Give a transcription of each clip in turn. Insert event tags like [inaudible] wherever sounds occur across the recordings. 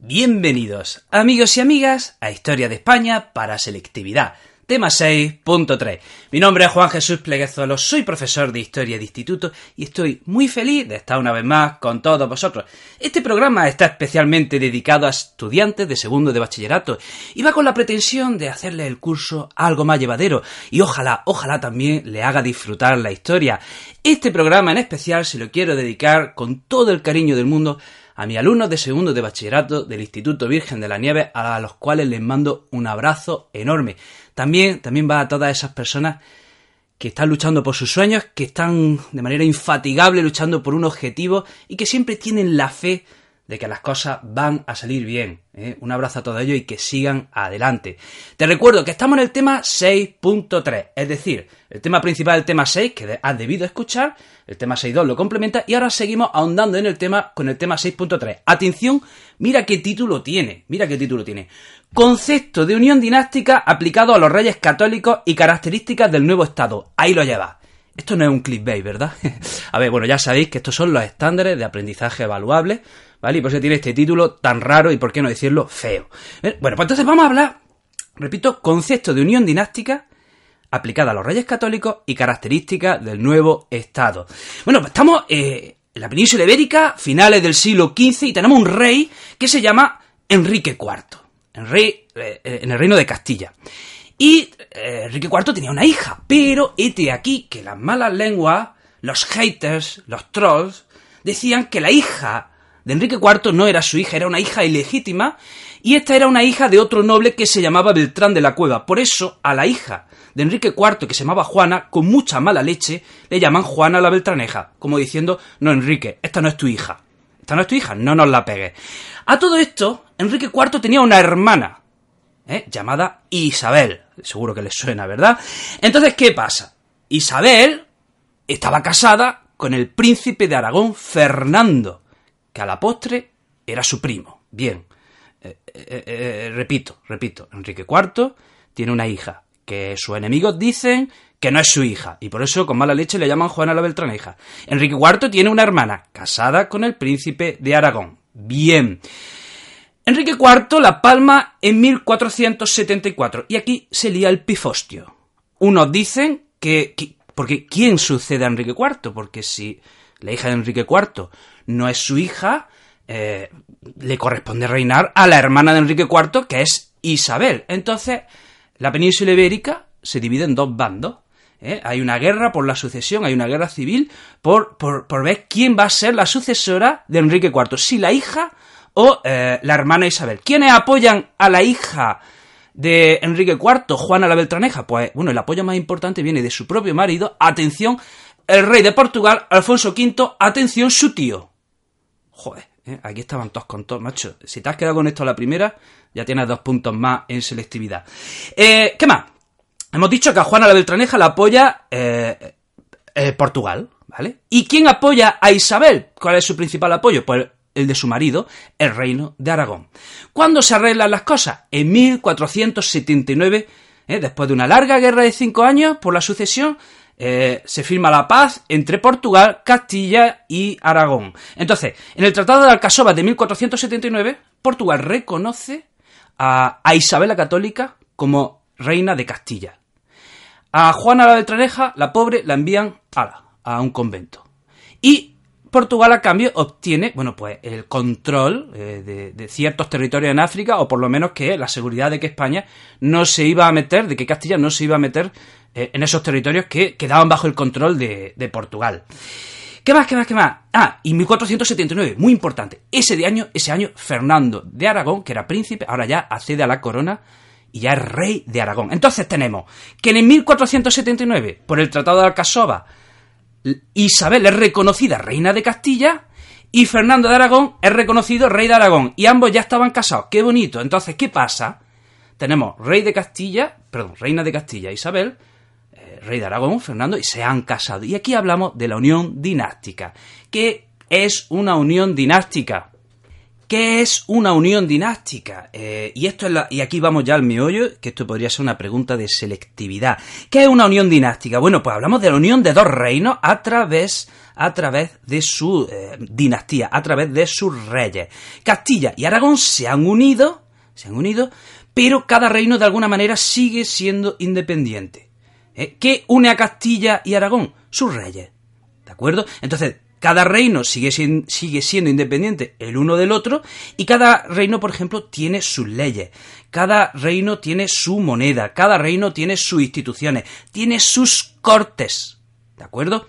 Bienvenidos, amigos y amigas, a Historia de España para Selectividad. Tema 6.3. Mi nombre es Juan Jesús Pleguezuelo, soy profesor de Historia de Instituto y estoy muy feliz de estar una vez más con todos vosotros. Este programa está especialmente dedicado a estudiantes de segundo de bachillerato y va con la pretensión de hacerle el curso algo más llevadero y ojalá, ojalá también le haga disfrutar la historia. Este programa en especial se lo quiero dedicar con todo el cariño del mundo a mis alumnos de segundo de bachillerato del Instituto Virgen de la Nieve, a los cuales les mando un abrazo enorme. También, también va a todas esas personas que están luchando por sus sueños, que están de manera infatigable luchando por un objetivo y que siempre tienen la fe de que las cosas van a salir bien. ¿eh? Un abrazo a todos ellos y que sigan adelante. Te recuerdo que estamos en el tema 6.3, es decir, el tema principal del tema 6 que has debido escuchar, el tema 6.2 lo complementa y ahora seguimos ahondando en el tema con el tema 6.3. Atención, mira qué título tiene, mira qué título tiene. Concepto de unión dinástica aplicado a los reyes católicos y características del nuevo Estado. Ahí lo lleva. Esto no es un clickbait, ¿verdad? [laughs] a ver, bueno, ya sabéis que estos son los estándares de aprendizaje evaluable ¿vale? Y por eso tiene este título tan raro y por qué no decirlo feo. Bueno, pues entonces vamos a hablar, repito, concepto de unión dinástica aplicada a los reyes católicos y características del nuevo Estado. Bueno, pues estamos eh, en la península ibérica, finales del siglo XV, y tenemos un rey que se llama Enrique IV, en, rey, en el reino de Castilla. Y Enrique IV tenía una hija, pero este aquí que las malas lenguas, los haters, los trolls, decían que la hija de Enrique IV no era su hija, era una hija ilegítima, y esta era una hija de otro noble que se llamaba Beltrán de la Cueva. Por eso, a la hija de Enrique IV, que se llamaba Juana, con mucha mala leche, le llaman Juana la Beltraneja, como diciendo, no, Enrique, esta no es tu hija. Esta no es tu hija, no nos la pegues. A todo esto, Enrique IV tenía una hermana, ¿eh? llamada Isabel. Seguro que le suena, ¿verdad? Entonces, ¿qué pasa? Isabel estaba casada con el príncipe de Aragón, Fernando que a la postre era su primo. Bien, eh, eh, repito, repito, Enrique IV tiene una hija que sus enemigos dicen que no es su hija, y por eso con mala leche le llaman Juana la Beltraneja. Enrique IV tiene una hermana, casada con el príncipe de Aragón. Bien. Enrique IV la palma en 1474, y aquí se lía el pifostio. Unos dicen que, que porque ¿quién sucede a Enrique IV? Porque si la hija de Enrique IV no es su hija, eh, le corresponde reinar a la hermana de Enrique IV, que es Isabel. Entonces, la península ibérica se divide en dos bandos. ¿eh? Hay una guerra por la sucesión, hay una guerra civil por, por, ver quién va a ser la sucesora de Enrique IV, si la hija o eh, la hermana Isabel. ¿Quiénes apoyan a la hija de Enrique IV, Juana la Beltraneja? Pues bueno, el apoyo más importante viene de su propio marido. Atención, el rey de Portugal, Alfonso V, atención, su tío. Joder, ¿eh? aquí estaban todos con todos, macho. Si te has quedado con esto a la primera, ya tienes dos puntos más en selectividad. Eh, ¿Qué más? Hemos dicho que a Juana la Beltraneja la apoya Portugal, ¿vale? ¿Y quién apoya a Isabel? ¿Cuál es su principal apoyo? Pues el de su marido, el reino de Aragón. ¿Cuándo se arreglan las cosas? En 1479, después de una larga guerra de cinco años por la sucesión, eh, se firma la paz entre Portugal, Castilla y Aragón. Entonces, en el Tratado de Alcasova de 1479, Portugal reconoce a, Isabel la Católica como reina de Castilla. A Juana la Beltraneja, la pobre, la envían a un convento. Y Portugal a cambio obtiene, bueno, pues el control eh, de, ciertos territorios en África, o por lo menos que la seguridad de que España no se iba a meter, de que Castilla no se iba a meter eh, en esos territorios que quedaban bajo el control de, Portugal. ¿Qué más, qué más, qué más? Ah, y 1479, muy importante. Ese, año, ese año, Fernando de Aragón, que era príncipe, ahora ya accede a la corona y ya es rey de Aragón. Entonces tenemos que en 1479, por el Tratado de Alcasova, Isabel es reconocida reina de Castilla y Fernando de Aragón es reconocido rey de Aragón y ambos ya estaban casados. Qué bonito. Entonces, ¿qué pasa? Tenemos rey de Castilla, perdón, reina de Castilla Isabel, eh, rey de Aragón, Fernando, y se han casado. Y aquí hablamos de la unión dinástica. ¿Qué es una unión dinástica? ¿Qué es una unión dinástica? Eh, y esto y aquí vamos ya al meollo, que esto podría ser una pregunta de selectividad. ¿Qué es una unión dinástica? Bueno, pues hablamos de la unión de dos reinos a través, a través de su eh, dinastía, a través de sus reyes. Castilla y Aragón se han unido, se han unido, pero cada reino de alguna manera sigue siendo independiente. ¿Eh? ¿Qué une a Castilla y Aragón? Sus reyes. ¿De acuerdo? Entonces, cada reino sigue, sigue, siendo independiente el uno del otro y cada reino, por ejemplo, tiene sus leyes, cada reino tiene su moneda, cada reino tiene sus instituciones, tiene sus cortes, ¿de acuerdo?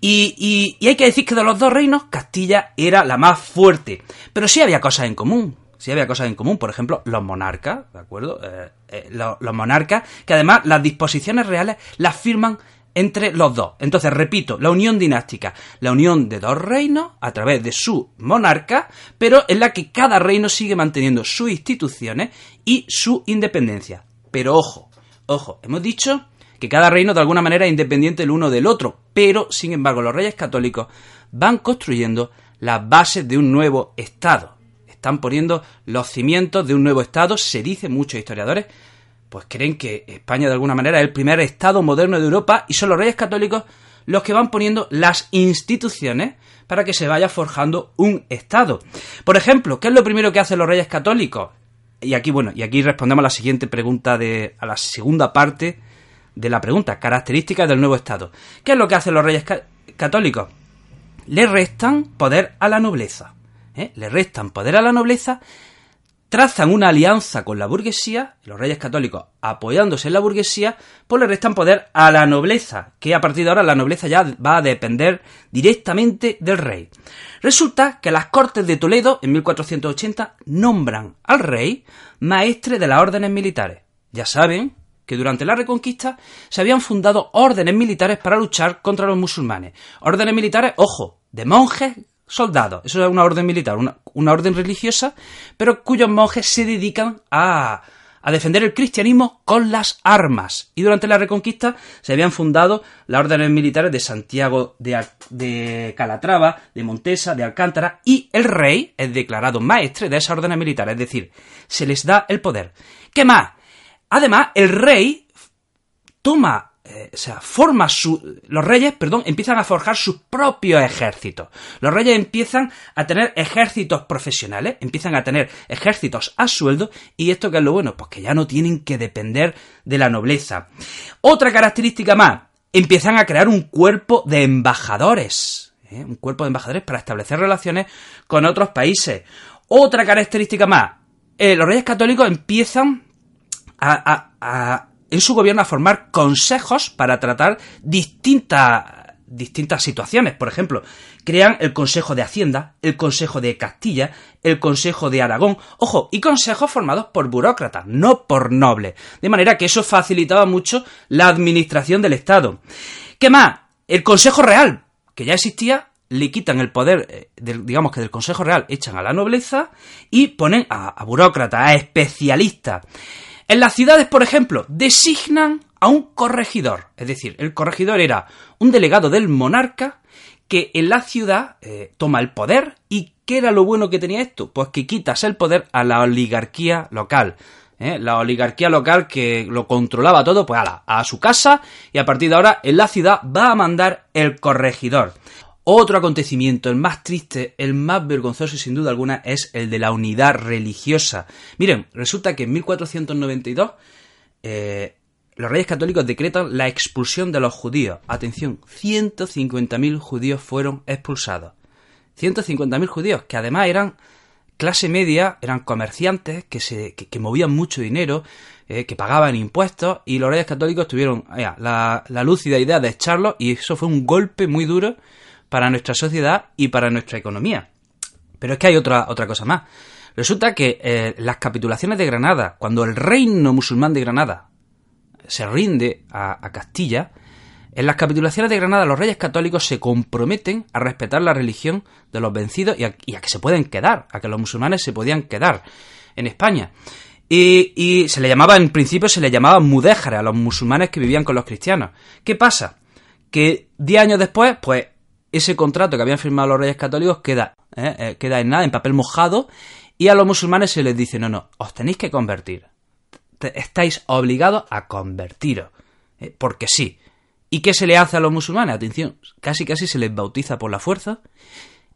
Y, y, hay que decir que de los dos reinos, Castilla era la más fuerte, pero sí había cosas en común. Sí había cosas en común, por ejemplo, los monarcas, ¿de acuerdo? Eh, eh, los, los monarcas, que además las disposiciones reales las firman entre los dos. Entonces, repito, la unión dinástica, la unión de dos reinos a través de su monarca, pero en la que cada reino sigue manteniendo sus instituciones y su independencia. Pero ojo, ojo, hemos dicho que cada reino de alguna manera es independiente el uno del otro, pero sin embargo los reyes católicos van construyendo las bases de un nuevo Estado. Están poniendo los cimientos de un nuevo Estado, se dice muchos historiadores, pues creen que España de alguna manera es el primer Estado moderno de Europa y son los reyes católicos los que van poniendo las instituciones para que se vaya forjando un Estado. Por ejemplo, ¿qué es lo primero que hacen los reyes católicos? Y aquí, bueno, y aquí respondemos a la siguiente pregunta de, a la segunda parte de la pregunta, características del nuevo Estado. ¿Qué es lo que hacen los reyes católicos? Le restan poder a la nobleza. ¿eh? Le restan poder a la nobleza trazan una alianza con la burguesía, los reyes católicos apoyándose en la burguesía, pues le restan poder a la nobleza, que a partir de ahora la nobleza ya va a depender directamente del rey. Resulta que las Cortes de Toledo, en 1480, nombran al rey maestre de las órdenes militares. Ya saben que durante la Reconquista se habían fundado órdenes militares para luchar contra los musulmanes. Órdenes militares, ojo, de monjes soldados. Eso es una orden militar, una, orden religiosa, pero cuyos monjes se dedican a, a defender el cristianismo con las armas. Y durante la Reconquista se habían fundado las órdenes militares de Santiago de, de, Calatrava, de Montesa, de Alcántara, y el rey es declarado maestre de esas órdenes militares, es decir, se les da el poder. ¿Qué más? Además, el rey toma eh, o sea, forma su, los reyes, perdón, empiezan a forjar sus propios ejércitos. Los reyes empiezan a tener ejércitos profesionales, empiezan a tener ejércitos a sueldo, y esto que es lo bueno, pues que ya no tienen que depender de la nobleza. Otra característica más, empiezan a crear un cuerpo de embajadores, ¿eh? un cuerpo de embajadores para establecer relaciones con otros países. Otra característica más, eh, los reyes católicos empiezan a en su gobierno a formar consejos para tratar distintas distintas situaciones. Por ejemplo, crean el Consejo de Hacienda, el Consejo de Castilla, el Consejo de Aragón, ojo, y consejos formados por burócratas, no por nobles. De manera que eso facilitaba mucho la administración del Estado. ¿Qué más? El Consejo Real, que ya existía, le quitan el poder, eh, digamos que del Consejo Real, echan a la nobleza y ponen a, a burócratas, a especialistas. En las ciudades, por ejemplo, designan a un corregidor. Es decir, el corregidor era un delegado del monarca que en la ciudad eh, toma el poder. ¿Y qué era lo bueno que tenía esto? Pues que quitas el poder a la oligarquía local. ¿eh? La oligarquía local que lo controlaba todo, pues a, a su casa y a partir de ahora en la ciudad va a mandar el corregidor. Otro acontecimiento, el más triste, el más vergonzoso sin duda alguna, es el de la unidad religiosa. Miren, resulta que en 1492 eh, los reyes católicos decretan la expulsión de los judíos. Atención, 150.000 judíos fueron expulsados. 150.000 judíos, que además eran clase media, eran comerciantes que, se, que, movían mucho dinero, eh, que pagaban impuestos, y los reyes católicos tuvieron la, la lúcida idea de echarlos, y eso fue un golpe muy duro para nuestra sociedad y para nuestra economía. Pero es que hay otra, otra cosa más. Resulta que eh, las capitulaciones de Granada, cuando el reino musulmán de Granada se rinde a, Castilla, En las capitulaciones de Granada los reyes católicos se comprometen a respetar la religión de los vencidos y a, que se pueden quedar, a que los musulmanes se podían quedar en España. Y, se le llamaba, en principio se le llamaba mudéjare a los musulmanes que vivían con los cristianos. ¿Qué pasa? Que diez años después, pues ese contrato que habían firmado los reyes católicos queda, ¿eh? Eh, queda en nada, en papel mojado, y a los musulmanes se les dice, no, no, os tenéis que convertir. Estáis obligados a convertiros. ¿eh? porque sí. ¿Y qué se le hace a los musulmanes? Atención, casi casi se les bautiza por la fuerza.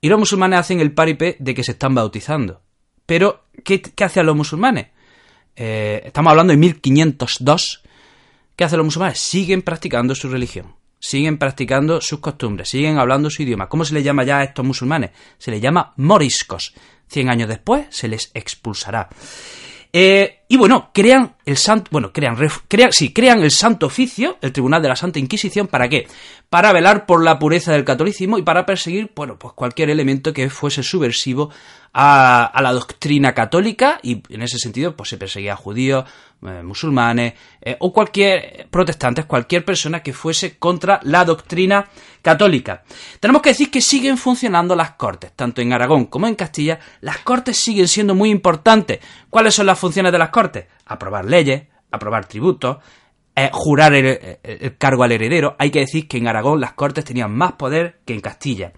Y los musulmanes hacen el paripé de que se están bautizando. Pero, ¿qué, hacen los musulmanes? estamos hablando de 1502. ¿Qué hacen los musulmanes? Siguen practicando su religión siguen practicando sus costumbres, siguen hablando su idioma. ¿Cómo se les llama ya a estos musulmanes? Se les llama moriscos. Cien años después se les expulsará. Eh, y bueno, crean el santo, bueno, crean, crean, sí, crean el Santo Oficio, el Tribunal de la Santa Inquisición, ¿para qué? Para velar por la pureza del catolicismo y para perseguir, bueno, pues cualquier elemento que fuese subversivo a, la doctrina católica y en ese sentido, pues se perseguía a judíos, eh, musulmanes eh, o cualquier protestantes, cualquier persona que fuese contra la doctrina católica. Tenemos que decir que siguen funcionando las cortes, tanto en Aragón como en Castilla, las cortes siguen siendo muy importantes. ¿Cuáles son las funciones de las cortes? Aprobar leyes, aprobar tributos, eh, jurar el, cargo al heredero. Hay que decir que en Aragón las cortes tenían más poder que en Castilla.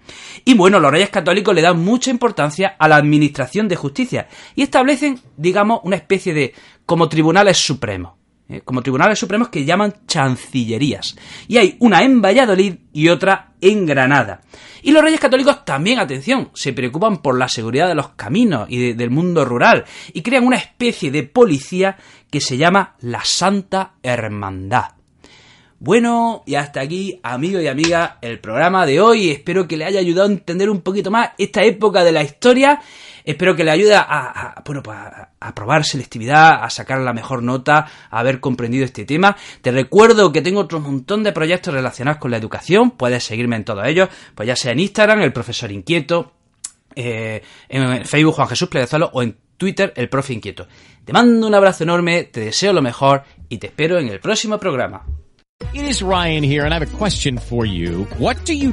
Y bueno, los reyes católicos le dan mucha importancia a la administración de justicia y establecen, digamos, una especie de como tribunales supremos. ¿Eh? como tribunales supremos que llaman chancillerías. Y hay una en Valladolid y otra en Granada. Y los reyes católicos también, atención, se preocupan por la seguridad de los caminos y del mundo rural y crean una especie de policía que se llama la Santa Hermandad. Bueno, y hasta aquí, amigos y amigas, el programa de hoy. Espero que le haya ayudado a entender un poquito más esta época de la historia. Espero que le ayude a, bueno, pues a, probar selectividad, a sacar la mejor nota, a haber comprendido este tema. Te recuerdo que tengo otro montón de proyectos relacionados con la educación. Puedes seguirme en todos ellos, pues ya sea en Instagram, el profesor inquieto, eh, en Facebook Juan Jesús Pleguezalo o en Twitter el profe inquieto. Te mando un abrazo enorme, te deseo lo mejor y te espero en el próximo programa. It Ryan here and I have a question for you. What do you?